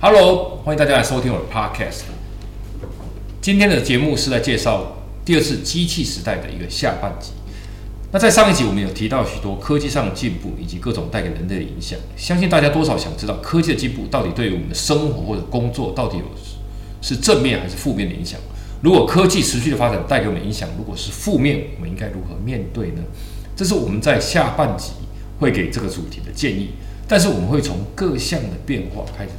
Hello，欢迎大家来收听我的 Podcast。今天的节目是在介绍第二次机器时代的一个下半集。那在上一集我们有提到许多科技上的进步以及各种带给人类的影响，相信大家多少想知道科技的进步到底对于我们的生活或者工作到底有是正面还是负面的影响？如果科技持续的发展带给我们影响，如果是负面，我们应该如何面对呢？这是我们在下半集会给这个主题的建议。但是我们会从各项的变化开始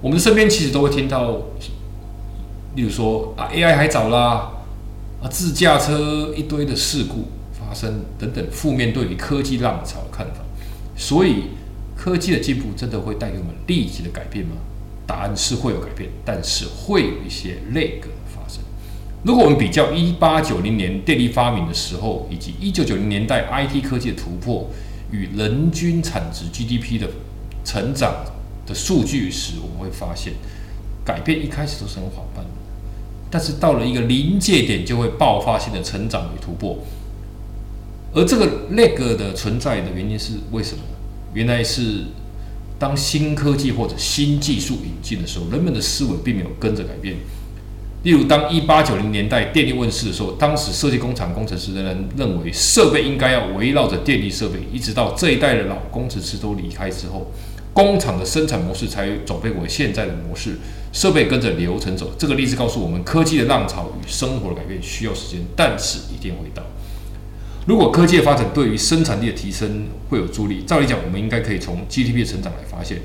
我们身边其实都会听到，例如说啊，AI 还早啦，啊，自驾车一堆的事故发生等等负面对于科技浪潮的看法。所以，科技的进步真的会带给我们立即的改变吗？答案是会有改变，但是会有一些内个发生。如果我们比较一八九零年电力发明的时候，以及一九九零年代 IT 科技的突破。与人均产值 GDP 的成长的数据时，我们会发现，改变一开始都是很缓慢的，但是到了一个临界点，就会爆发性的成长与突破。而这个那个的存在的原因是为什么？原来是当新科技或者新技术引进的时候，人们的思维并没有跟着改变。例如，当一八九零年代电力问世的时候，当时设计工厂工程师仍然认为设备应该要围绕着电力设备，一直到这一代的老工程师都离开之后，工厂的生产模式才转变为现在的模式，设备跟着流程走。这个例子告诉我们，科技的浪潮与生活的改变需要时间，但是一定会到。如果科技的发展对于生产力的提升会有助力，照理讲，我们应该可以从 GDP 的成长来发现，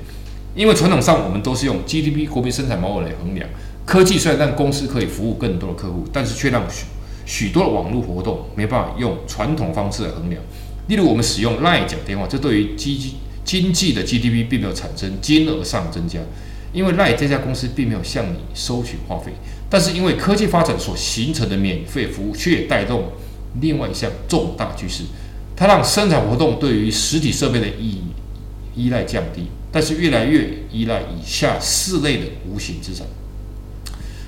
因为传统上我们都是用 GDP 国民生产毛额来衡量。科技虽然让公司可以服务更多的客户，但是却让许许多的网络活动没办法用传统方式来衡量。例如，我们使用 LINE 讲电话，这对于 G G 经济的 GDP 并没有产生金额上增加，因为赖这家公司并没有向你收取话费。但是，因为科技发展所形成的免费服务，却带动另外一项重大趋势，它让生产活动对于实体设备的依依赖降低，但是越来越依赖以下四类的无形资产。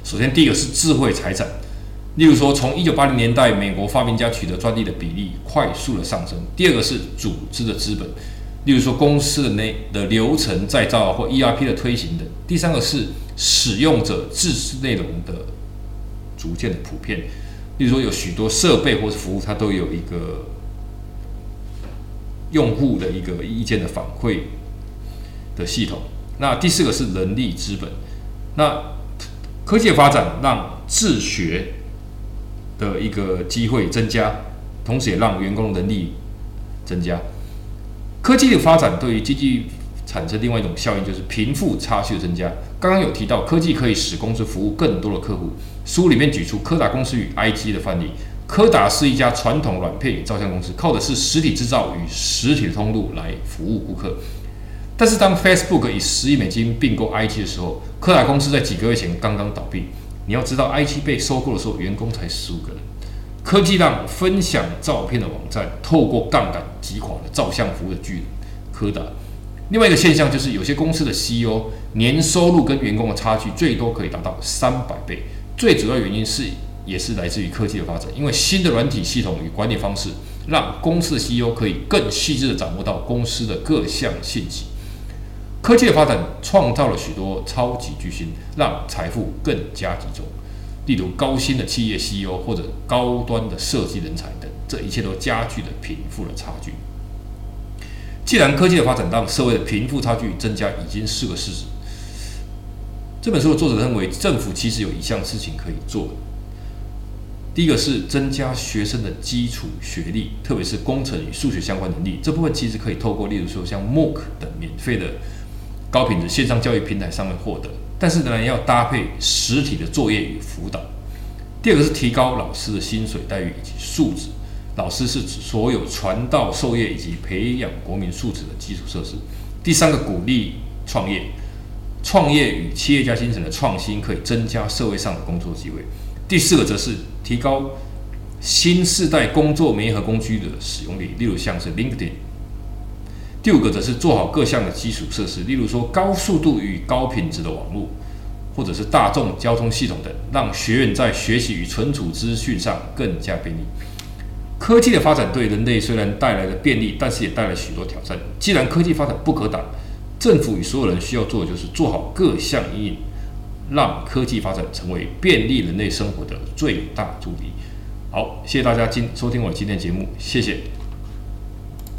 首先，第一个是智慧财产，例如说，从一九八零年代美国发明家取得专利的比例快速的上升。第二个是组织的资本，例如说公司的内的流程再造或 ERP 的推行等。第三个是使用者自制内容的逐渐的普遍，例如说有许多设备或是服务，它都有一个用户的一个意见的反馈的系统。那第四个是人力资本，那。科技的发展让自学的一个机会增加，同时也让员工能力增加。科技的发展对于经济产生另外一种效应，就是贫富差距的增加。刚刚有提到，科技可以使公司服务更多的客户。书里面举出柯达公司与 IG 的范例。柯达是一家传统软片照相公司，靠的是实体制造与实体的通路来服务顾客。但是当 Facebook 以十亿美金并购 IG 的时候，柯达公司在几个月前刚刚倒闭。你要知道，IG 被收购的时候，员工才十五个人。科技让分享照片的网站透过杠杆击垮了照相服务的巨人柯达。另外一个现象就是，有些公司的 CEO 年收入跟员工的差距最多可以达到三百倍。最主要原因是，也是来自于科技的发展，因为新的软体系统与管理方式，让公司的 CEO 可以更细致的掌握到公司的各项信息。科技的发展创造了许多超级巨星，让财富更加集中。例如高薪的企业 CEO 或者高端的设计人才等，这一切都加剧了贫富的差距。既然科技的发展让社会的贫富差距增加已经是个事实，这本书的作者认为政府其实有一项事情可以做。第一个是增加学生的基础学历，特别是工程与数学相关能力。这部分其实可以透过例如说像 MOOC 等免费的。高品质线上教育平台上面获得，但是仍然要搭配实体的作业与辅导。第二个是提高老师的薪水待遇以及素质。老师是指所有传道授业以及培养国民素质的基础设施。第三个鼓励创业，创业与企业家精神的创新可以增加社会上的工作机会。第四个则是提高新世代工作媒合工具的使用率，例如像是 LinkedIn。第五个则是做好各项的基础设施，例如说高速度与高品质的网络，或者是大众交通系统等，让学员在学习与存储资讯上更加便利。科技的发展对人类虽然带来了便利，但是也带来许多挑战。既然科技发展不可挡，政府与所有人需要做的就是做好各项应应，让科技发展成为便利人类生活的最大助力。好，谢谢大家今收听我今天的节目，谢谢。